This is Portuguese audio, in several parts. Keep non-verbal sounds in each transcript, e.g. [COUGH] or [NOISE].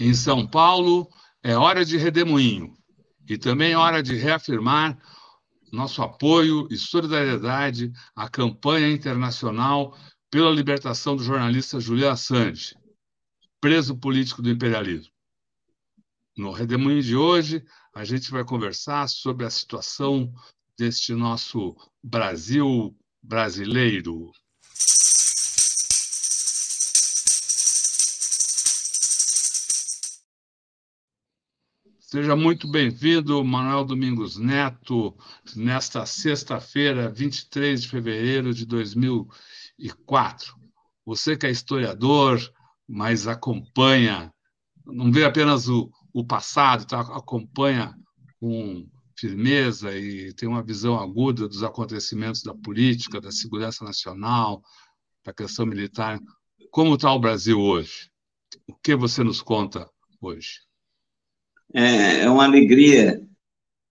Em São Paulo, é hora de redemoinho e também é hora de reafirmar nosso apoio e solidariedade à campanha internacional pela libertação do jornalista Julian Assange, preso político do imperialismo. No Redemoinho de hoje, a gente vai conversar sobre a situação deste nosso Brasil brasileiro. Seja muito bem-vindo, Manuel Domingos Neto, nesta sexta-feira, 23 de fevereiro de 2004. Você que é historiador, mas acompanha, não vê apenas o, o passado, tá? acompanha com firmeza e tem uma visão aguda dos acontecimentos da política, da segurança nacional, da questão militar. Como está o Brasil hoje? O que você nos conta hoje? É, é uma alegria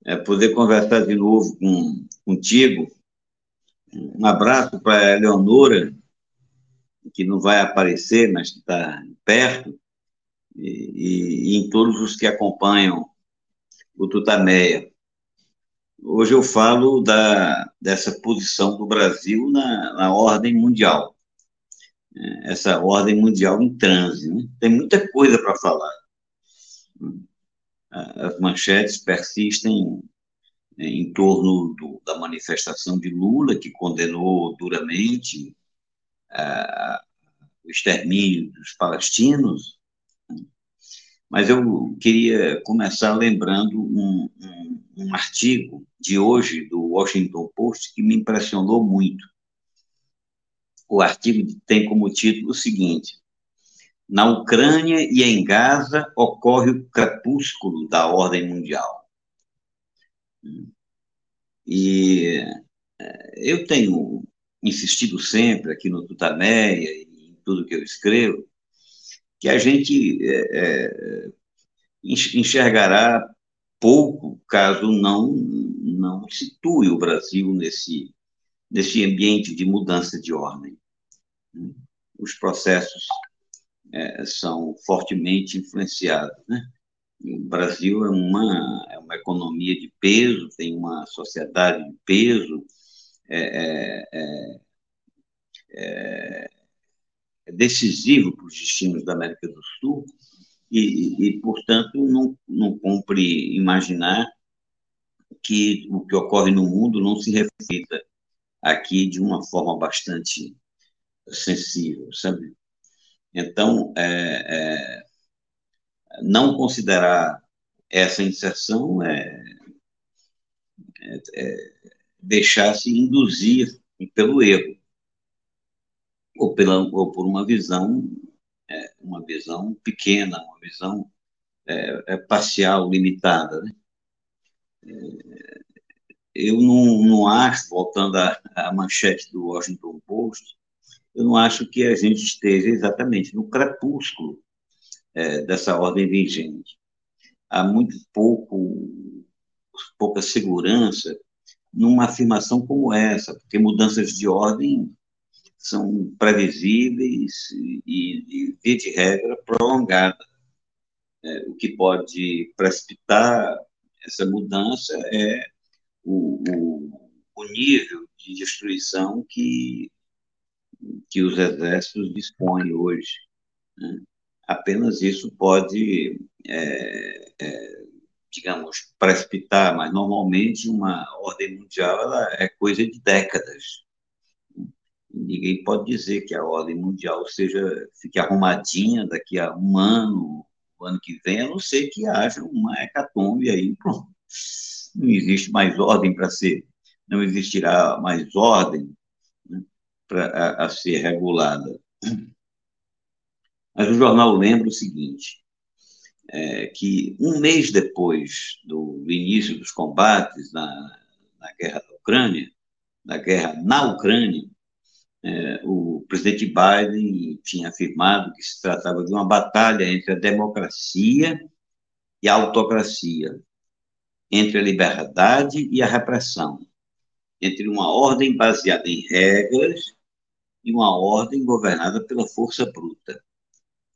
é, poder conversar de novo com, contigo. Um abraço para a Leonora, que não vai aparecer, mas que está perto, e, e, em todos os que acompanham o Tutameia. Hoje eu falo da, dessa posição do Brasil na, na ordem mundial, é, essa ordem mundial em transe. Né? Tem muita coisa para falar as manchetes persistem em torno do, da manifestação de Lula, que condenou duramente uh, o extermínio dos palestinos, mas eu queria começar lembrando um, um, um, artigo de hoje do Washington Post que me impressionou muito. O artigo tem como título o seguinte: na Ucrânia e em Gaza ocorre o crepúsculo da ordem mundial. E eh, eu tenho insistido sempre aqui no Tutameia e em tudo que eu escrevo, que a gente é, enxergará pouco caso não não situe o Brasil nesse nesse ambiente de mudança de ordem. Os processos é, são fortemente influenciados. Né? O Brasil é uma, é uma economia de peso, tem uma sociedade de peso, é, é, é, é, é decisivo para os destinos da América do Sul, e, e, portanto, não, não cumpre imaginar que o que ocorre no mundo não se reflita aqui de uma forma bastante sensível, sabe? Então, é, é, não considerar essa inserção é, é, é deixar-se induzir pelo erro ou, pela, ou por uma visão é, uma visão pequena, uma visão é, parcial, limitada. Né? eu não, não acho, voltando à, à manchete do Washington Post, eu não acho que a gente esteja exatamente no crepúsculo é, dessa ordem vigente. Há muito pouco, pouca segurança numa afirmação como essa, porque mudanças de ordem são previsíveis e, e de regra, prolongadas. É, o que pode precipitar essa mudança é o, o, o nível de destruição que que os exércitos dispõem hoje. Né? Apenas isso pode, é, é, digamos, precipitar, mas normalmente uma ordem mundial é coisa de décadas. Ninguém pode dizer que a ordem mundial seja fique arrumadinha daqui a um ano, o ano que vem, a não ser que haja uma hecatombe aí, pronto. Não existe mais ordem para ser, não existirá mais ordem pra, a, a ser regulada. Mas o jornal lembra o seguinte, é, que um mês depois do, do início dos combates na, na, guerra da Ucrânia, na guerra na Ucrânia, é, o presidente Biden tinha afirmado que se tratava de uma batalha entre a democracia e a autocracia, entre a liberdade e a repressão, entre uma ordem baseada em regras uma ordem governada pela força bruta.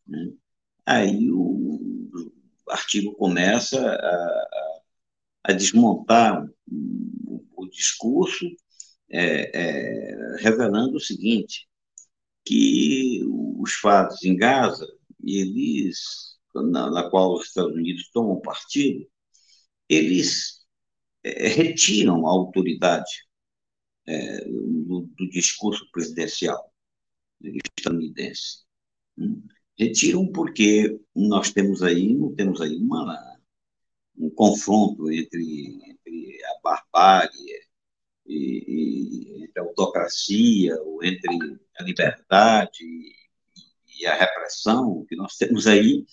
Né? Aí o, artigo começa a, a desmontar o, o discurso, é, é, revelando o seguinte, que os fatos em Gaza, eles, na, na qual os Estados Unidos tomam partido, eles é, retiram a autoridade é, do, do, discurso presidencial estadunidense. Retiram porque nós temos aí, não temos aí uma, um confronto entre, entre a barbárie e, e, entre a autocracia, ou entre a liberdade e, e a repressão, o que nós temos aí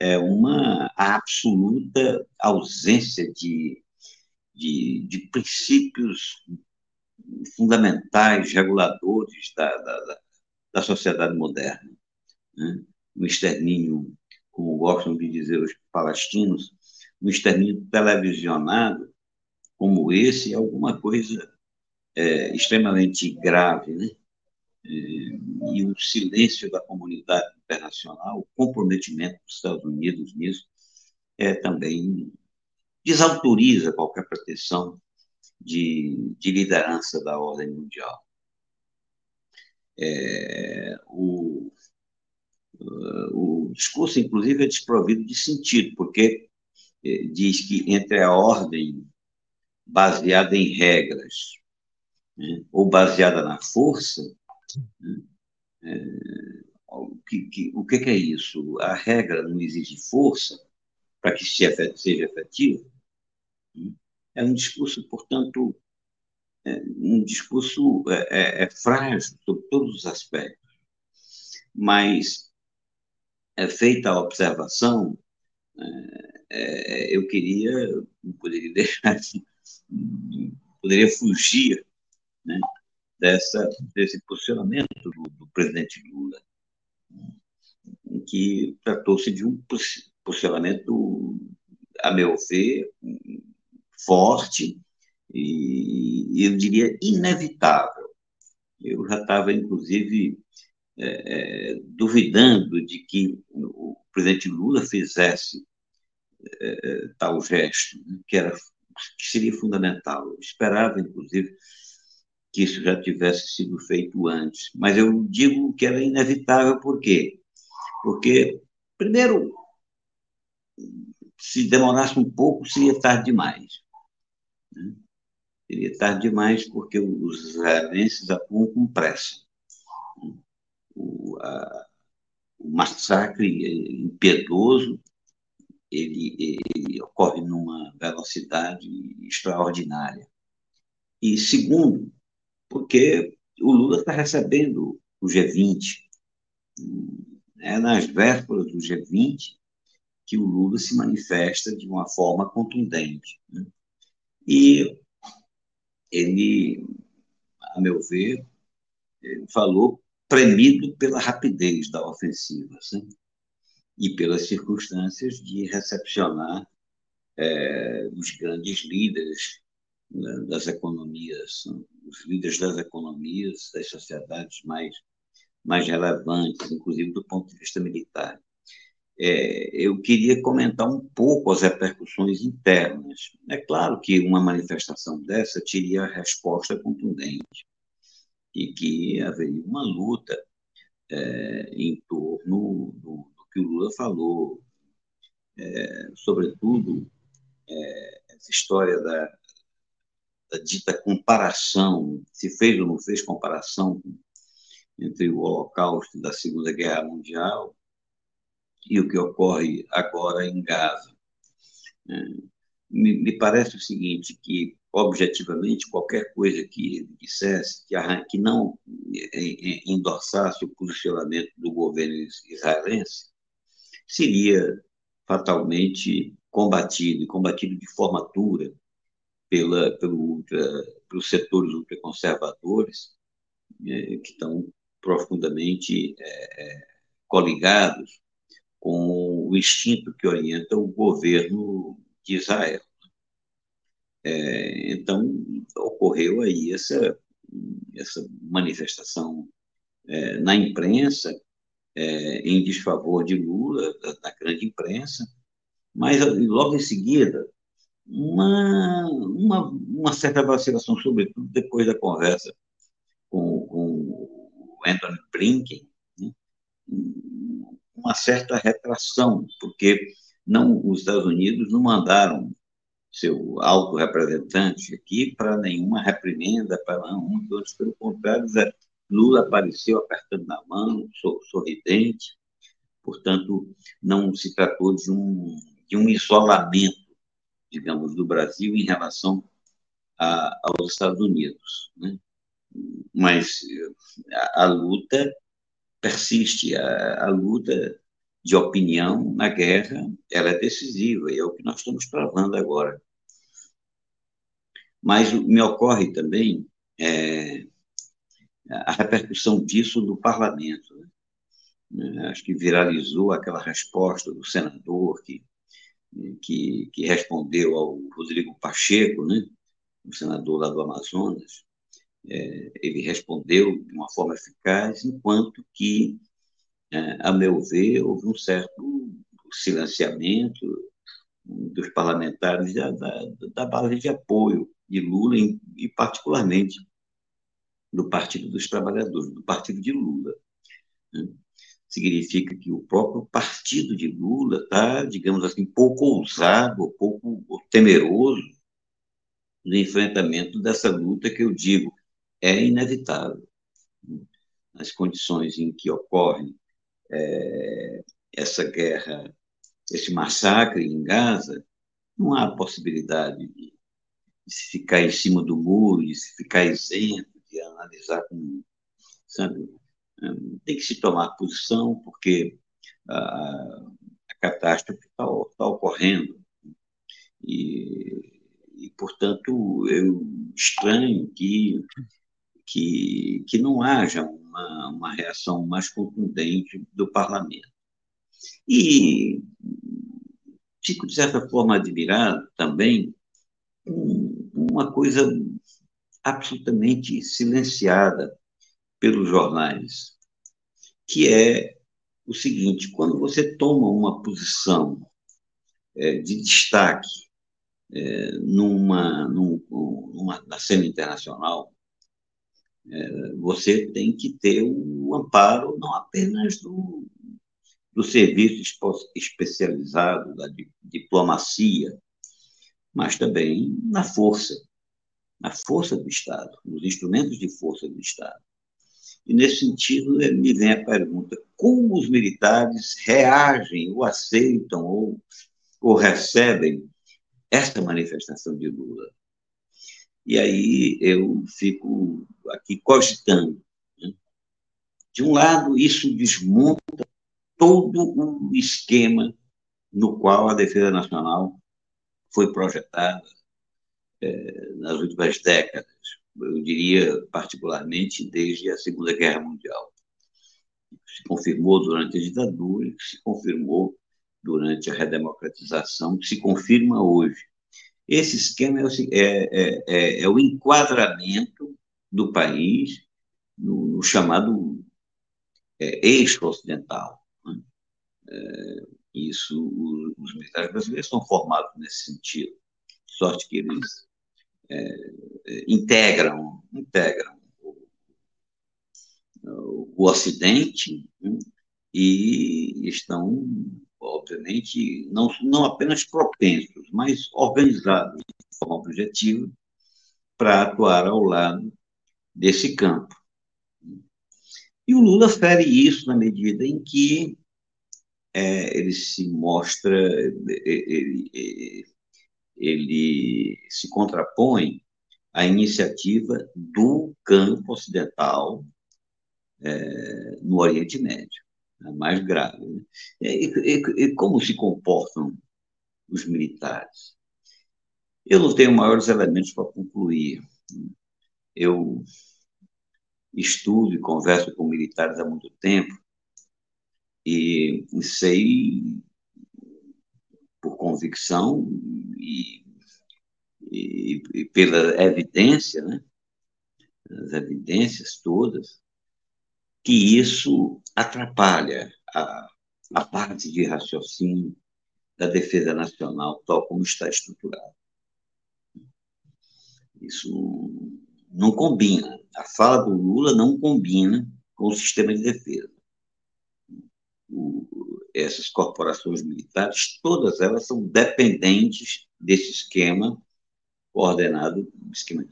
é uma absoluta ausência de, de, de princípios fundamentais, reguladores da, da, da sociedade moderna. Né? O extermínio, como gostam de dizer os palestinos, um extermínio televisionado como esse é alguma coisa é, extremamente grave, né? É, e o silêncio da comunidade internacional, o comprometimento dos Estados Unidos nisso, é também desautoriza qualquer proteção de, de liderança da ordem mundial. É, o, o discurso, inclusive, é desprovido de sentido, porque é, diz que entre a ordem baseada em regras né, ou baseada na força, né, é, o, que, que, o que, é isso? A regra não exige força para que seja efetivo? Né? É um discurso, portanto, é um discurso é, é, é frágil sobre todos os aspectos, mas é feita a observação, é, é eu queria, poderia [LAUGHS] deixar de, poderia fugir né, dessa, desse posicionamento do, do presidente Lula, que tratou-se de um posicionamento, a meu ver, forte e, eu diria, inevitável. Eu já estava, inclusive, é, é, duvidando de que o presidente Lula fizesse é, é tal gesto, né, que, era, que seria fundamental. Eu esperava, inclusive, que isso já tivesse sido feito antes. Mas eu digo que era inevitável, por quê? Porque, primeiro, se demorasse um pouco, seria tarde demais. Né? Seria tarde demais porque os israelenses atuam com pressa. O, a, o massacre impiedoso ele, ele, ocorre numa velocidade extraordinária. E segundo, porque o Lula está recebendo o G20. É nas vésperas do G20 que o Lula se manifesta de uma forma contundente. Né? E ele, a meu ver, falou premido pela rapidez da ofensiva e pelas circunstâncias de recepcionar é, os grandes líderes né, das economias, os líderes das economias, das sociedades mais, mais relevantes, inclusive do ponto de vista militar é, eu queria comentar um pouco as repercussões internas. É claro que uma manifestação dessa teria resposta contundente e que haveria uma luta é, em torno do, do, que o Lula falou, é, sobretudo é, essa história da, da, dita comparação, se fez ou não fez comparação entre o Holocausto da Segunda Guerra Mundial e o que ocorre agora em Gaza. É, me, parece o seguinte, que objetivamente qualquer coisa que ele dissesse que, que não endossasse o posicionamento do governo israelense seria fatalmente combatido, combatido de forma dura pela, pelo ultra, pelos setores ultraconservadores, é, que estão profundamente é, é coligados com o instinto que orienta o governo de Israel. É, então, ocorreu aí essa, essa manifestação é, na imprensa, é, em desfavor de Lula, da, da, grande imprensa, mas logo em seguida, uma, uma, uma certa vacilação, sobretudo depois da conversa com, com o Anthony Blinken, né? Uma certa retração, porque não os Estados Unidos não mandaram seu alto representante aqui para nenhuma reprimenda, para nenhum, pelo contrário, Lula apareceu apertando na mão, sorridente, portanto, não se tratou de um, de um isolamento, digamos, do Brasil em relação a, aos Estados Unidos. Né? Mas a, a luta persiste, a, a luta de opinião na guerra, ela é decisiva, e é o que nós estamos travando agora. Mas me ocorre também é, a repercussão disso no parlamento. Né? Acho que viralizou aquela resposta do senador que, que, que respondeu ao Rodrigo Pacheco, né? o senador lá do Amazonas. É, ele respondeu de uma forma eficaz, enquanto que é, a meu ver, houve um certo silenciamento dos parlamentares da, da, da base de apoio de Lula, e particularmente do Partido dos Trabalhadores, do Partido de Lula. Né? Significa que o próprio partido de Lula está, digamos assim, pouco ousado, pouco temeroso no enfrentamento dessa luta que eu digo é inevitável. As condições em que ocorre é, essa guerra, esse massacre em Gaza, não há possibilidade de, se ficar em cima do muro, de se ficar isento, de analisar com, sabe, tem que se tomar posição, porque a, a catástrofe está tá ocorrendo. E, e, portanto, eu estranho que, que, que não haja uma, uma reação mais contundente do parlamento. E fico, de certa forma, admirado também com uma coisa absolutamente silenciada pelos jornais, que é o seguinte: quando você toma uma posição é, de destaque é, numa, numa, na cena internacional, você tem que ter o um amparo não apenas do, do serviço especializado da diplomacia, mas também na força, na força do Estado, nos instrumentos de força do Estado. E, nesse sentido, me vem a pergunta: como os militares reagem, ou aceitam, ou, ou recebem esta manifestação de Lula? E aí eu fico aqui cogitando. Né? De um lado, isso desmonta todo o esquema no qual a defesa nacional foi projetada é, nas últimas décadas, eu diria particularmente desde a Segunda Guerra Mundial. Se confirmou durante a ditadura, se confirmou durante a redemocratização, que se confirma hoje. Esse esquema é o, é, é, é o enquadramento do país no, no chamado é, eixo ocidental. Né? É, isso, os militares brasileiros são formados nesse sentido, sorte que eles é, é integram, integram o, o Ocidente né? e estão obviamente, não, não apenas propensos, mas organizados de forma objetiva para atuar ao lado desse campo. E o Lula fere isso na medida em que é, ele se mostra, ele, ele, se contrapõe à iniciativa do campo ocidental é, no Oriente Médio a mais grave. Né? E, e, e, como se comportam os militares? Eu não tenho maiores elementos para concluir. Eu estudo e converso com militares há muito tempo e sei, por convicção e, e, e pela evidência, né? as evidências todas, que isso atrapalha a, a parte de raciocínio, da defesa nacional, tal como está estruturado. Isso não combina. A fala do Lula não combina com o sistema de defesa. O, essas corporações militares, todas elas são dependentes desse esquema coordenado, esquema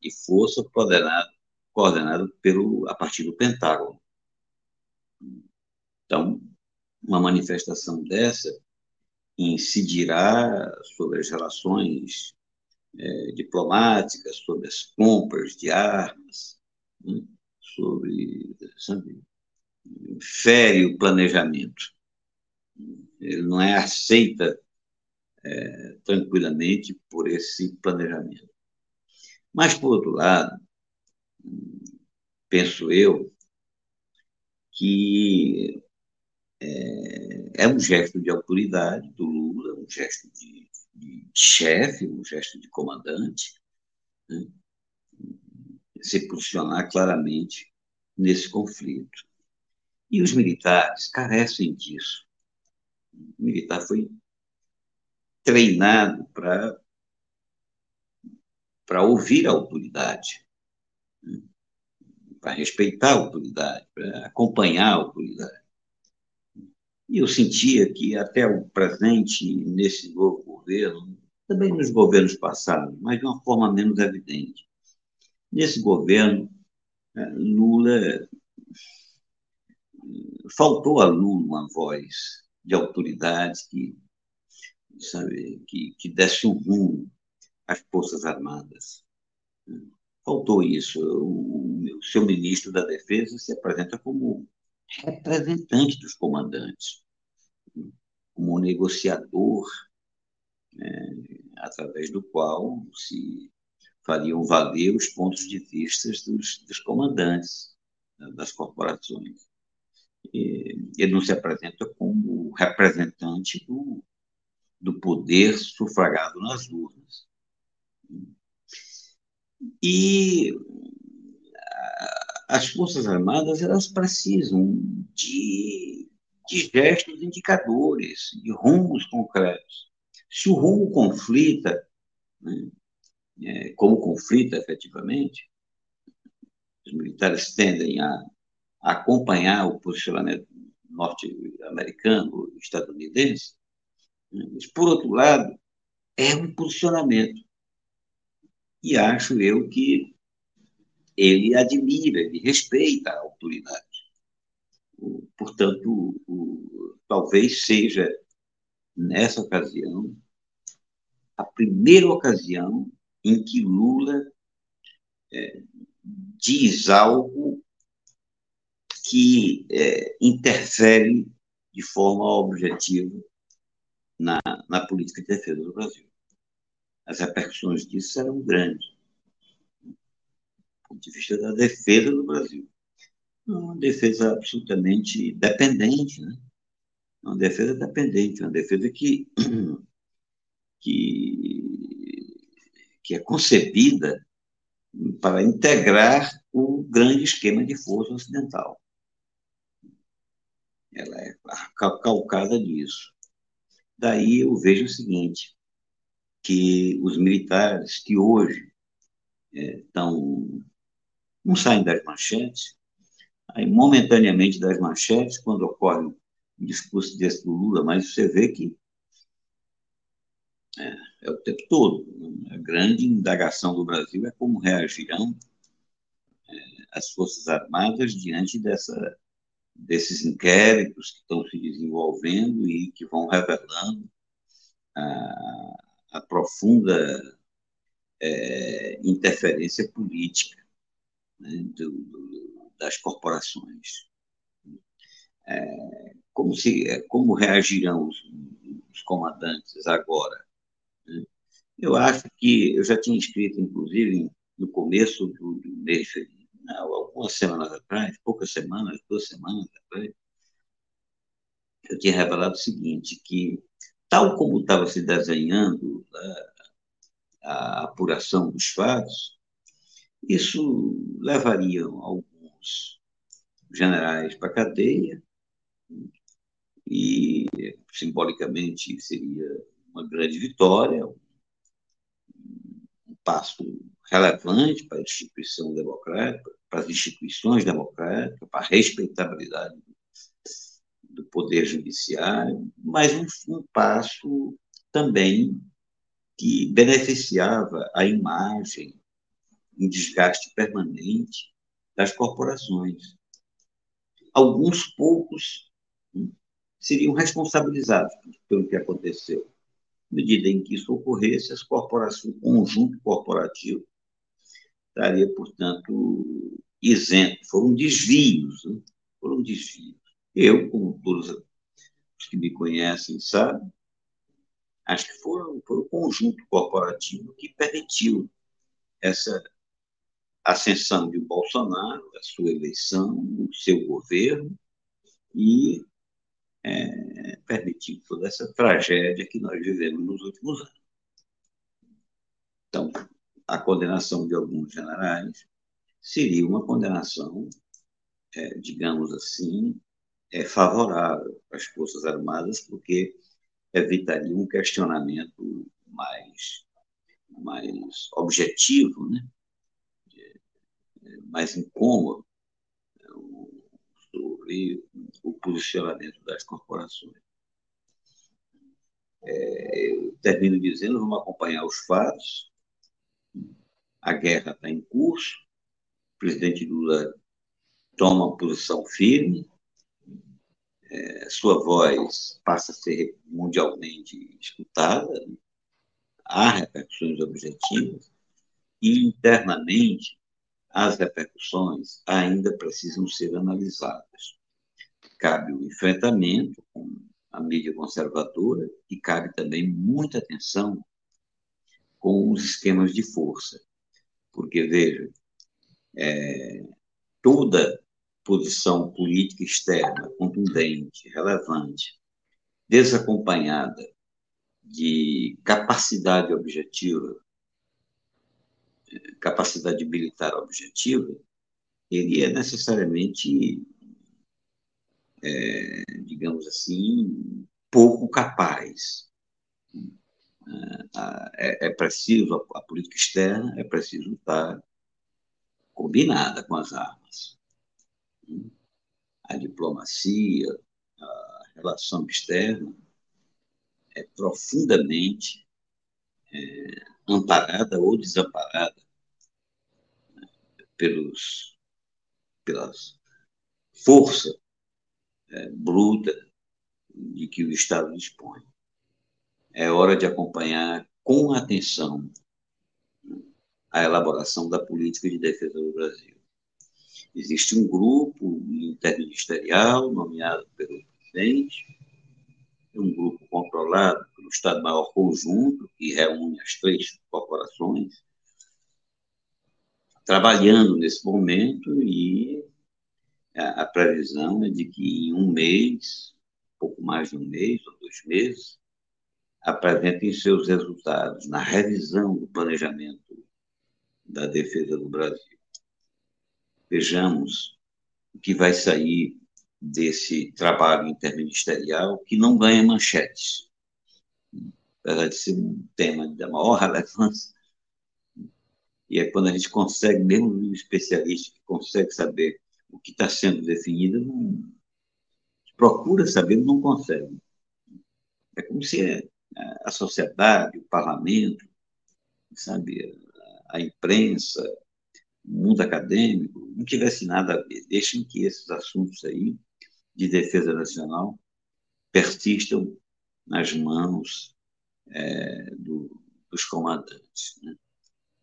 de força coordenado, coordenado pelo, a partir do Pentágono. Então, uma manifestação dessa incidirá sobre as relações é, diplomáticas, sobre as compras de armas, né? sobre, sabe, fere o planejamento. Ele não é aceita é, tranquilamente por esse planejamento. Mas, por outro lado, penso eu que é, é um gesto de autoridade do Lula, um gesto de, de chefe, um gesto de comandante, né? se posicionar claramente nesse conflito. E os militares carecem disso. O militar foi treinado para para ouvir a autoridade? Para respeitar a autoridade, para acompanhar a autoridade. E eu sentia que até o presente, nesse novo governo, também nos governos passados, mas de uma forma menos evidente. Nesse governo, eh, Lula faltou a Lula uma voz de autoridade que, sabe, que, que desse um rumo às Forças Armadas. Faltou isso. O, o seu ministro da Defesa se apresenta como representante dos comandantes, como negociador, né, através do qual se fariam valer os pontos de vista dos, dos comandantes né, das corporações ele não se apresenta como representante do, do poder sufragado nas urnas. E as Forças Armadas elas precisam de, de gestos indicadores, de rumos concretos. Se o rumo conflita, né, é, como conflita efetivamente, os militares tendem a acompanhar o posicionamento norte-americano, estadunidense, mas, por outro lado, é um posicionamento. E acho eu que ele admira, ele respeita a autoridade. Portanto, o, talvez seja, nessa ocasião, a primeira ocasião em que Lula é, diz algo que é, interfere de forma objetiva na, na política de defesa do Brasil. As repercussões disso serão grandes, do ponto de vista da defesa do Brasil. Uma defesa absolutamente dependente, né? Uma defesa dependente, uma defesa que, [CLEARS THROAT] que, que é concebida para integrar o grande esquema de força ocidental ela é calcada nisso. Daí eu vejo o seguinte, que os militares que hoje estão é, não saem das manchetes, aí momentaneamente das manchetes, quando ocorre um discurso desse do Lula, mas você vê que é, é, o tempo todo. A grande indagação do Brasil é como reagirão é, as Forças Armadas diante dessa desses inquéritos que estão se desenvolvendo e que vão revelando a profunda é, interferência política né, do, do, das corporações. É, como, se, é, como reagirão os, os comandantes agora? Né? Eu acho que eu já tinha escrito, inclusive, no começo do, do mês de algumas semanas atrás, poucas semanas, duas semanas atrás, eu tinha revelado o seguinte, que tal como estava se desenhando a, a apuração dos fatos, isso levaria alguns generais para a cadeia, e simbolicamente seria uma grande vitória, um passo relevante para a instituição democrática, para as instituições democráticas, para a respeitabilidade do poder judiciário, mas um, um passo também que beneficiava a imagem, um desgaste permanente das corporações. Alguns poucos hum, seriam responsabilizados pelo que aconteceu. À medida em que isso ocorresse, as corporações, o conjunto corporativo estaria, portanto, isento. Foram desvios, né? foram desvios. Eu, como todos os que me conhecem sabem, acho que foi o conjunto corporativo que permitiu essa ascensão de Bolsonaro, a sua eleição, o seu governo, e é, permitiu toda essa tragédia que nós vivemos nos últimos anos. Então, a condenação de alguns generais seria uma condenação, é, digamos assim, é favorável às Forças Armadas, porque evitaria um questionamento mais, mais objetivo, né? mais incômodo sobre o posicionamento das corporações. É, eu termino dizendo, vamos acompanhar os fatos. A guerra está em curso, o presidente Lula toma uma posição firme, é, sua voz passa a ser mundialmente escutada, há repercussões objetivas, e internamente as repercussões ainda precisam ser analisadas. Cabe o enfrentamento com a mídia conservadora e cabe também muita atenção com os esquemas de força, porque, veja, é, toda posição política externa contundente, relevante, desacompanhada de capacidade objetiva, capacidade militar objetiva, ele é necessariamente, é, digamos assim, pouco capaz. É, é preciso, a política externa é preciso estar combinada com as armas a diplomacia, a relação externa é profundamente é, amparada ou desamparada né, pelos, pelas força é, bruta de que o Estado dispõe. É hora de acompanhar com atenção a elaboração da política de defesa do Brasil. Existe um grupo interministerial nomeado pelo presidente, um grupo controlado pelo Estado-Maior Conjunto, que reúne as três corporações, trabalhando nesse momento e a, a previsão é de que em um mês, pouco mais de um mês ou dois meses, apresentem seus resultados na revisão do planejamento da defesa do Brasil vejamos o que vai sair desse trabalho interministerial que não ganha manchetes. Apesar de ser um tema da maior [LAUGHS] relevância, e é quando a gente consegue, mesmo um especialista que consegue saber o que está sendo definido, não, procura saber, não consegue. É como se a sociedade, o parlamento, sabe, a imprensa, mundo acadêmico, não tivesse nada a ver. Deixem que esses assuntos aí de defesa nacional persistam nas mãos é, do, dos comandantes. Né?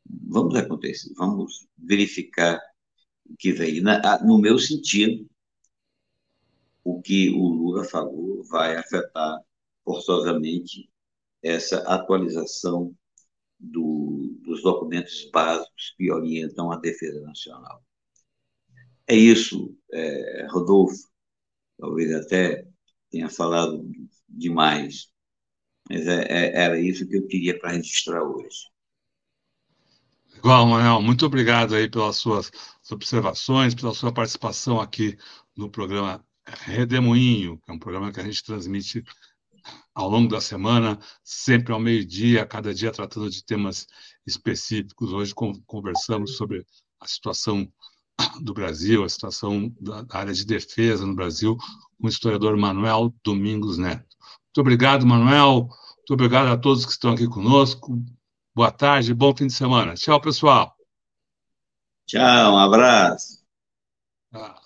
Vamos acontecer, vamos verificar o que vem. Na, no meu sentido, o que o Lula falou vai afetar forçosamente essa atualização do, dos documentos básicos que orientam a defesa nacional. É isso, é, Rodolfo. Talvez até tenha falado demais, mas é, é, era isso que eu queria para registrar hoje. Igual, Manuel, muito obrigado aí pelas suas observações, pela sua participação aqui no programa Redemoinho, que é um programa que a gente transmite ao longo da semana, sempre ao meio-dia, cada dia tratando de temas específicos. Hoje conversamos sobre a situação do Brasil, a situação da área de defesa no Brasil, com o historiador Manuel Domingos Neto. Muito obrigado, Manuel. Muito obrigado a todos que estão aqui conosco. Boa tarde, bom fim de semana. Tchau, pessoal. Tchau, um abraço. Ah.